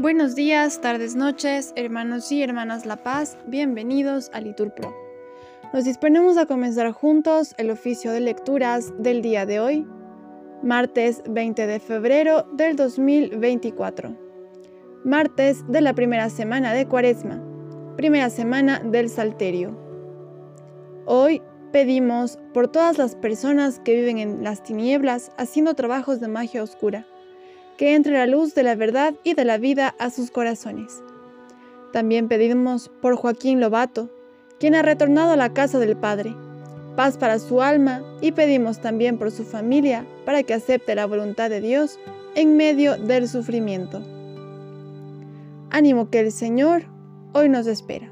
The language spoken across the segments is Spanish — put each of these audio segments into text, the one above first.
Buenos días, tardes, noches, hermanos y hermanas La Paz, bienvenidos a Litur Pro. Nos disponemos a comenzar juntos el oficio de lecturas del día de hoy, martes 20 de febrero del 2024, martes de la primera semana de Cuaresma, primera semana del Salterio. Hoy pedimos por todas las personas que viven en las tinieblas haciendo trabajos de magia oscura que entre la luz de la verdad y de la vida a sus corazones. También pedimos por Joaquín Lobato, quien ha retornado a la casa del Padre, paz para su alma y pedimos también por su familia para que acepte la voluntad de Dios en medio del sufrimiento. Ánimo que el Señor hoy nos espera.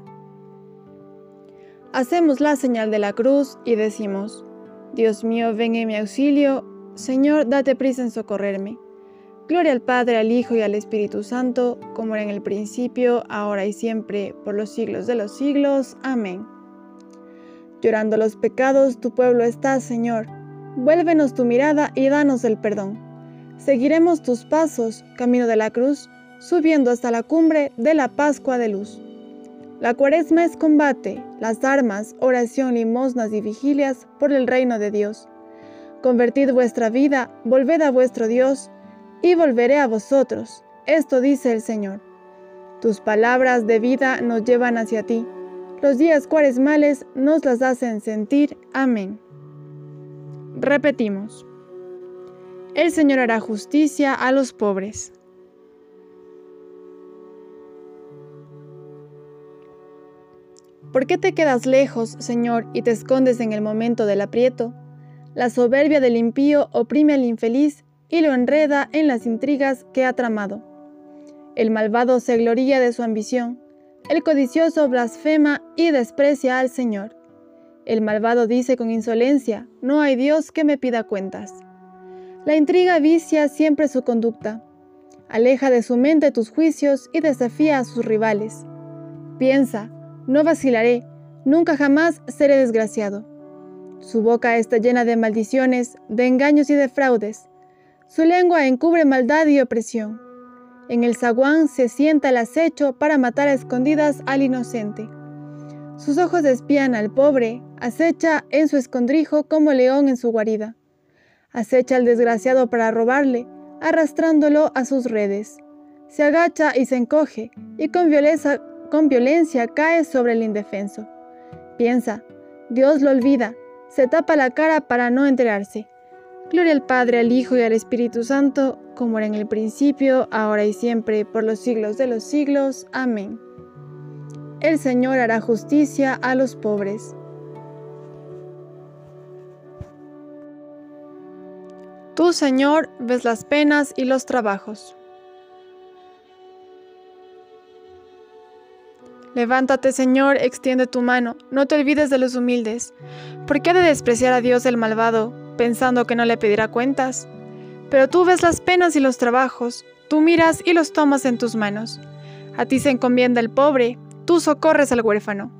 Hacemos la señal de la cruz y decimos, Dios mío, ven en mi auxilio, Señor, date prisa en socorrerme. Gloria al Padre, al Hijo y al Espíritu Santo, como era en el principio, ahora y siempre, por los siglos de los siglos. Amén. Llorando los pecados, tu pueblo está, Señor. Vuélvenos tu mirada y danos el perdón. Seguiremos tus pasos, camino de la cruz, subiendo hasta la cumbre de la Pascua de Luz. La cuaresma es combate, las armas, oración, limosnas y vigilias por el reino de Dios. Convertid vuestra vida, volved a vuestro Dios, y volveré a vosotros. Esto dice el Señor. Tus palabras de vida nos llevan hacia ti. Los días cuaresmales nos las hacen sentir. Amén. Repetimos. El Señor hará justicia a los pobres. ¿Por qué te quedas lejos, Señor, y te escondes en el momento del aprieto? La soberbia del impío oprime al infeliz y lo enreda en las intrigas que ha tramado. El malvado se gloría de su ambición, el codicioso blasfema y desprecia al Señor. El malvado dice con insolencia, no hay Dios que me pida cuentas. La intriga vicia siempre su conducta, aleja de su mente tus juicios y desafía a sus rivales. Piensa, no vacilaré, nunca jamás seré desgraciado. Su boca está llena de maldiciones, de engaños y de fraudes su lengua encubre maldad y opresión. En el zaguán se sienta el acecho para matar a escondidas al inocente. Sus ojos espían al pobre, acecha en su escondrijo como león en su guarida. Acecha al desgraciado para robarle, arrastrándolo a sus redes. Se agacha y se encoge, y con violencia, con violencia cae sobre el indefenso. Piensa, Dios lo olvida, se tapa la cara para no enterarse. Gloria al Padre, al Hijo y al Espíritu Santo, como era en el principio, ahora y siempre, por los siglos de los siglos. Amén. El Señor hará justicia a los pobres. Tú, Señor, ves las penas y los trabajos. Levántate, Señor, extiende tu mano, no te olvides de los humildes. ¿Por qué ha de despreciar a Dios el malvado? Pensando que no le pedirá cuentas. Pero tú ves las penas y los trabajos, tú miras y los tomas en tus manos. A ti se encomienda el pobre, tú socorres al huérfano.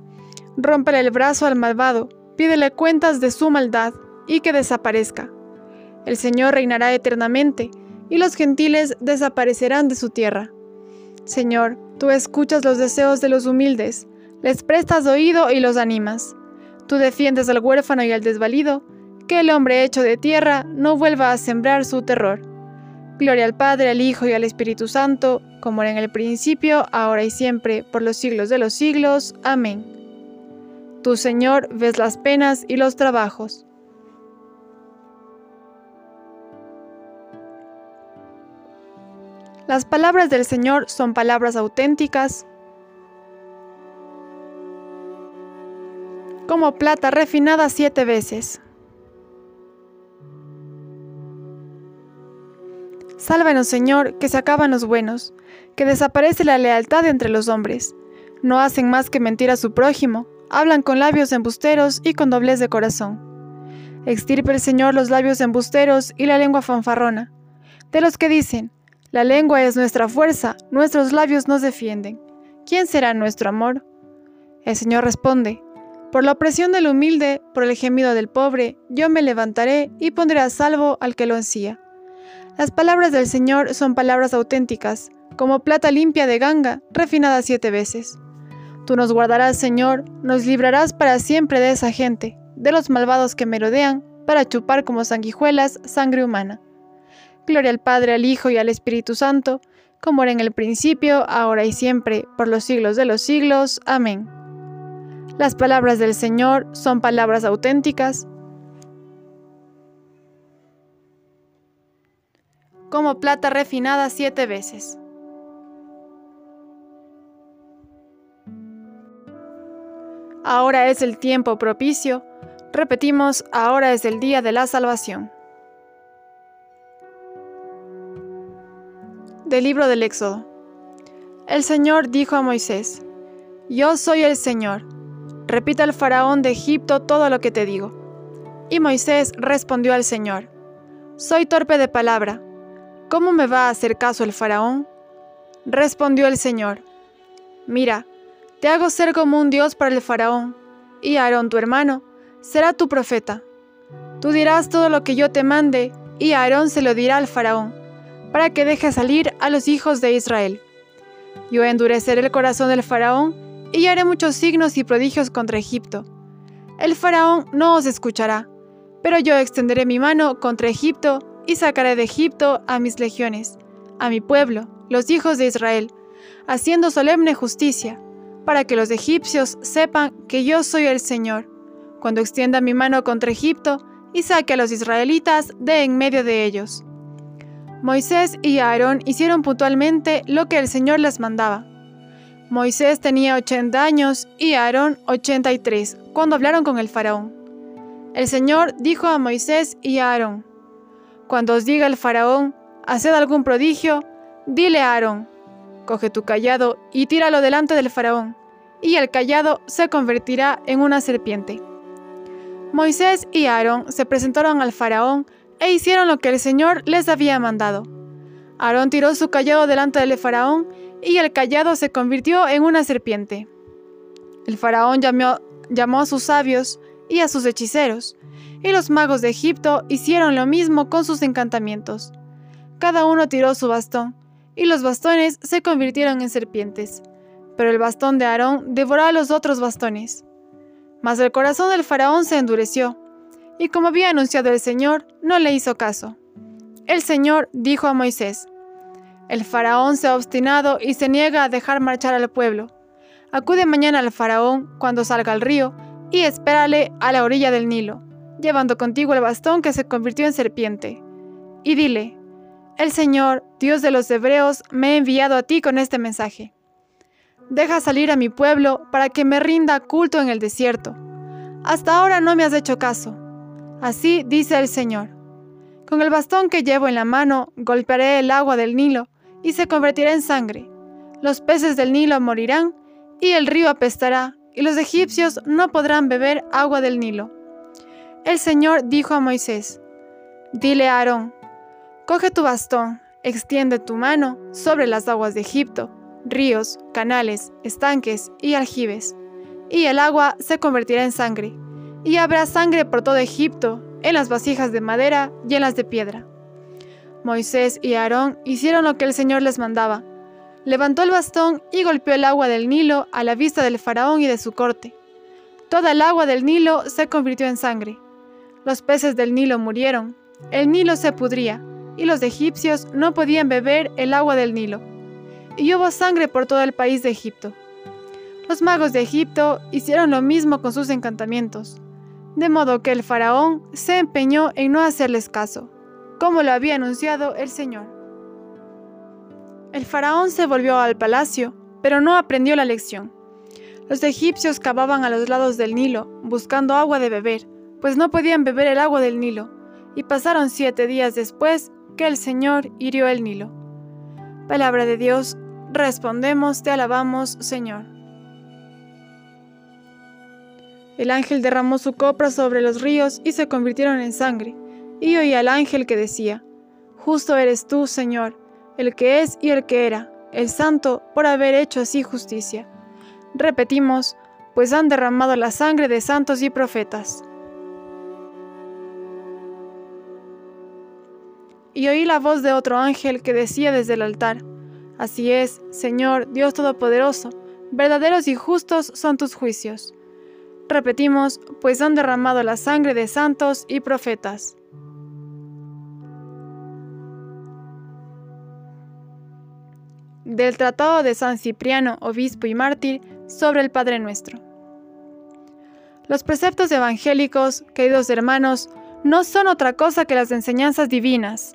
Rómpele el brazo al malvado, pídele cuentas de su maldad y que desaparezca. El Señor reinará eternamente y los gentiles desaparecerán de su tierra. Señor, tú escuchas los deseos de los humildes, les prestas oído y los animas. Tú defiendes al huérfano y al desvalido, que el hombre hecho de tierra no vuelva a sembrar su terror. Gloria al Padre, al Hijo y al Espíritu Santo, como era en el principio, ahora y siempre, por los siglos de los siglos. Amén. Tú, Señor, ves las penas y los trabajos. Las palabras del Señor son palabras auténticas, como plata refinada siete veces. Sálvanos, Señor, que se acaban los buenos, que desaparece la lealtad entre los hombres. No hacen más que mentir a su prójimo, hablan con labios embusteros y con doblez de corazón. Extirpe el Señor los labios embusteros y la lengua fanfarrona. De los que dicen, la lengua es nuestra fuerza, nuestros labios nos defienden. ¿Quién será nuestro amor? El Señor responde, por la opresión del humilde, por el gemido del pobre, yo me levantaré y pondré a salvo al que lo ansía. Las palabras del Señor son palabras auténticas, como plata limpia de ganga, refinada siete veces. Tú nos guardarás, Señor, nos librarás para siempre de esa gente, de los malvados que merodean, para chupar como sanguijuelas sangre humana. Gloria al Padre, al Hijo y al Espíritu Santo, como era en el principio, ahora y siempre, por los siglos de los siglos. Amén. Las palabras del Señor son palabras auténticas, como plata refinada siete veces. Ahora es el tiempo propicio. Repetimos, ahora es el día de la salvación. Del libro del Éxodo. El Señor dijo a Moisés, Yo soy el Señor. Repita al faraón de Egipto todo lo que te digo. Y Moisés respondió al Señor, Soy torpe de palabra. ¿Cómo me va a hacer caso el faraón? Respondió el Señor, Mira, te hago ser como un Dios para el faraón, y Aarón tu hermano será tu profeta. Tú dirás todo lo que yo te mande, y Aarón se lo dirá al faraón para que deje salir a los hijos de Israel. Yo endureceré el corazón del faraón y haré muchos signos y prodigios contra Egipto. El faraón no os escuchará, pero yo extenderé mi mano contra Egipto y sacaré de Egipto a mis legiones, a mi pueblo, los hijos de Israel, haciendo solemne justicia, para que los egipcios sepan que yo soy el Señor, cuando extienda mi mano contra Egipto y saque a los israelitas de en medio de ellos. Moisés y Aarón hicieron puntualmente lo que el Señor les mandaba. Moisés tenía 80 años y Aarón 83 cuando hablaron con el faraón. El Señor dijo a Moisés y a Aarón, Cuando os diga el faraón, haced algún prodigio, dile a Aarón, coge tu callado y tíralo delante del faraón, y el callado se convertirá en una serpiente. Moisés y Aarón se presentaron al faraón e hicieron lo que el Señor les había mandado. Aarón tiró su callado delante del faraón y el callado se convirtió en una serpiente. El faraón llamó, llamó a sus sabios y a sus hechiceros, y los magos de Egipto hicieron lo mismo con sus encantamientos. Cada uno tiró su bastón, y los bastones se convirtieron en serpientes, pero el bastón de Aarón devoró a los otros bastones. Mas el corazón del faraón se endureció, y como había anunciado el Señor, no le hizo caso. El Señor dijo a Moisés, El faraón se ha obstinado y se niega a dejar marchar al pueblo. Acude mañana al faraón cuando salga al río y espérale a la orilla del Nilo, llevando contigo el bastón que se convirtió en serpiente. Y dile, El Señor, Dios de los hebreos, me ha enviado a ti con este mensaje. Deja salir a mi pueblo para que me rinda culto en el desierto. Hasta ahora no me has hecho caso Así dice el Señor. Con el bastón que llevo en la mano golpearé el agua del Nilo y se convertirá en sangre. Los peces del Nilo morirán y el río apestará y los egipcios no podrán beber agua del Nilo. El Señor dijo a Moisés, Dile a Aarón, coge tu bastón, extiende tu mano sobre las aguas de Egipto, ríos, canales, estanques y aljibes, y el agua se convertirá en sangre y habrá sangre por todo Egipto, en las vasijas de madera y en las de piedra. Moisés y Aarón hicieron lo que el Señor les mandaba. Levantó el bastón y golpeó el agua del Nilo a la vista del faraón y de su corte. Toda el agua del Nilo se convirtió en sangre. Los peces del Nilo murieron, el Nilo se pudría, y los egipcios no podían beber el agua del Nilo. Y hubo sangre por todo el país de Egipto. Los magos de Egipto hicieron lo mismo con sus encantamientos de modo que el faraón se empeñó en no hacerles caso, como lo había anunciado el Señor. El faraón se volvió al palacio, pero no aprendió la lección. Los egipcios cavaban a los lados del Nilo, buscando agua de beber, pues no podían beber el agua del Nilo, y pasaron siete días después que el Señor hirió el Nilo. Palabra de Dios, respondemos, te alabamos, Señor. El ángel derramó su copra sobre los ríos y se convirtieron en sangre. Y oí al ángel que decía, Justo eres tú, Señor, el que es y el que era, el santo, por haber hecho así justicia. Repetimos, pues han derramado la sangre de santos y profetas. Y oí la voz de otro ángel que decía desde el altar, Así es, Señor, Dios Todopoderoso, verdaderos y justos son tus juicios. Repetimos, pues han derramado la sangre de santos y profetas. Del Tratado de San Cipriano, Obispo y Mártir, sobre el Padre Nuestro. Los preceptos evangélicos, queridos hermanos, no son otra cosa que las enseñanzas divinas,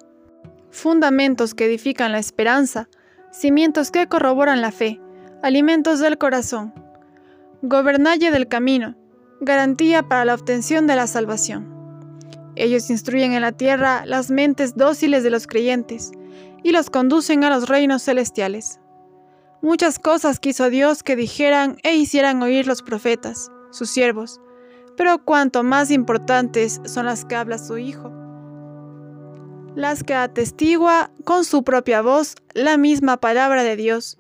fundamentos que edifican la esperanza, cimientos que corroboran la fe, alimentos del corazón, gobernalle del camino, garantía para la obtención de la salvación. Ellos instruyen en la tierra las mentes dóciles de los creyentes y los conducen a los reinos celestiales. Muchas cosas quiso Dios que dijeran e hicieran oír los profetas, sus siervos, pero cuanto más importantes son las que habla su Hijo, las que atestigua con su propia voz la misma palabra de Dios,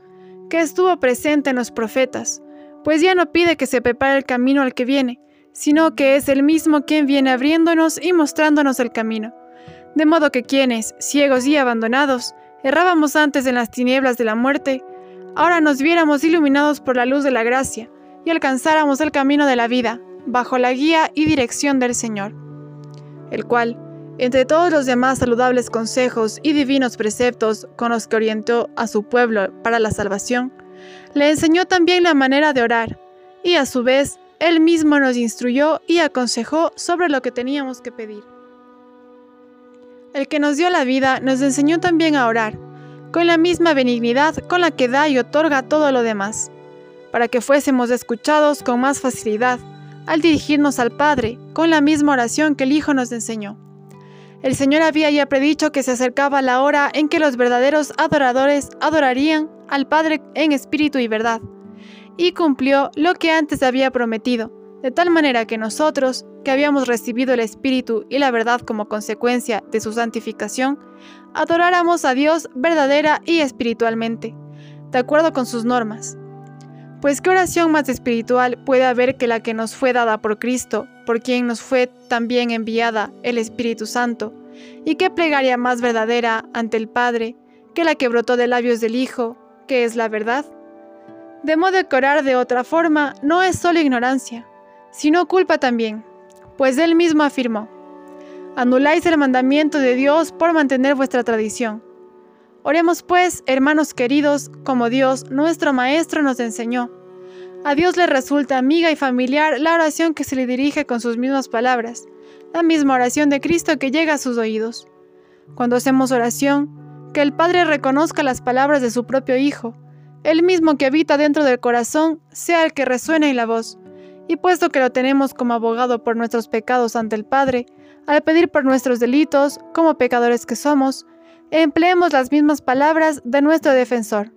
que estuvo presente en los profetas, pues ya no pide que se prepare el camino al que viene, sino que es el mismo quien viene abriéndonos y mostrándonos el camino. De modo que quienes, ciegos y abandonados, errábamos antes en las tinieblas de la muerte, ahora nos viéramos iluminados por la luz de la gracia y alcanzáramos el camino de la vida, bajo la guía y dirección del Señor, el cual, entre todos los demás saludables consejos y divinos preceptos con los que orientó a su pueblo para la salvación, le enseñó también la manera de orar, y a su vez, él mismo nos instruyó y aconsejó sobre lo que teníamos que pedir. El que nos dio la vida nos enseñó también a orar, con la misma benignidad con la que da y otorga todo lo demás, para que fuésemos escuchados con más facilidad al dirigirnos al Padre con la misma oración que el Hijo nos enseñó. El Señor había ya predicho que se acercaba la hora en que los verdaderos adoradores adorarían al Padre en espíritu y verdad, y cumplió lo que antes había prometido, de tal manera que nosotros, que habíamos recibido el Espíritu y la verdad como consecuencia de su santificación, adoráramos a Dios verdadera y espiritualmente, de acuerdo con sus normas pues qué oración más espiritual puede haber que la que nos fue dada por Cristo, por quien nos fue también enviada el Espíritu Santo, y qué plegaria más verdadera ante el Padre que la que brotó de labios del Hijo, que es la verdad. De modo que orar de otra forma no es solo ignorancia, sino culpa también, pues él mismo afirmó, anuláis el mandamiento de Dios por mantener vuestra tradición. Oremos pues, hermanos queridos, como Dios, nuestro Maestro, nos enseñó. A Dios le resulta amiga y familiar la oración que se le dirige con sus mismas palabras, la misma oración de Cristo que llega a sus oídos. Cuando hacemos oración, que el Padre reconozca las palabras de su propio Hijo, el mismo que habita dentro del corazón, sea el que resuene en la voz. Y puesto que lo tenemos como abogado por nuestros pecados ante el Padre, al pedir por nuestros delitos, como pecadores que somos, empleemos las mismas palabras de nuestro defensor.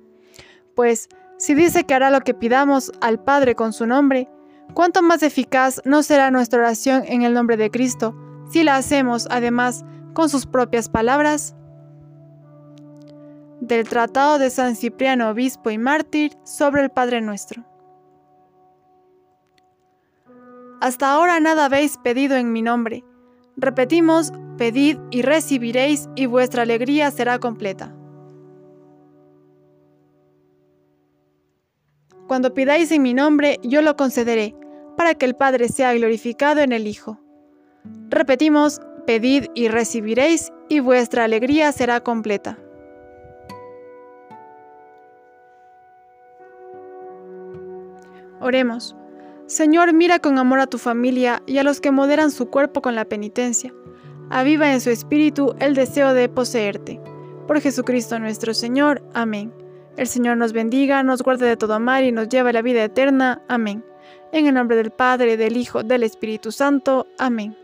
Pues, si dice que hará lo que pidamos al Padre con su nombre, ¿cuánto más eficaz no será nuestra oración en el nombre de Cristo si la hacemos además con sus propias palabras? Del Tratado de San Cipriano, Obispo y Mártir sobre el Padre Nuestro. Hasta ahora nada habéis pedido en mi nombre. Repetimos, Pedid y recibiréis, y vuestra alegría será completa. Cuando pidáis en mi nombre, yo lo concederé, para que el Padre sea glorificado en el Hijo. Repetimos, pedid y recibiréis, y vuestra alegría será completa. Oremos. Señor, mira con amor a tu familia y a los que moderan su cuerpo con la penitencia aviva en su espíritu el deseo de poseerte. Por Jesucristo nuestro Señor. Amén. El Señor nos bendiga, nos guarde de todo mal y nos lleve a la vida eterna. Amén. En el nombre del Padre, del Hijo, del Espíritu Santo. Amén.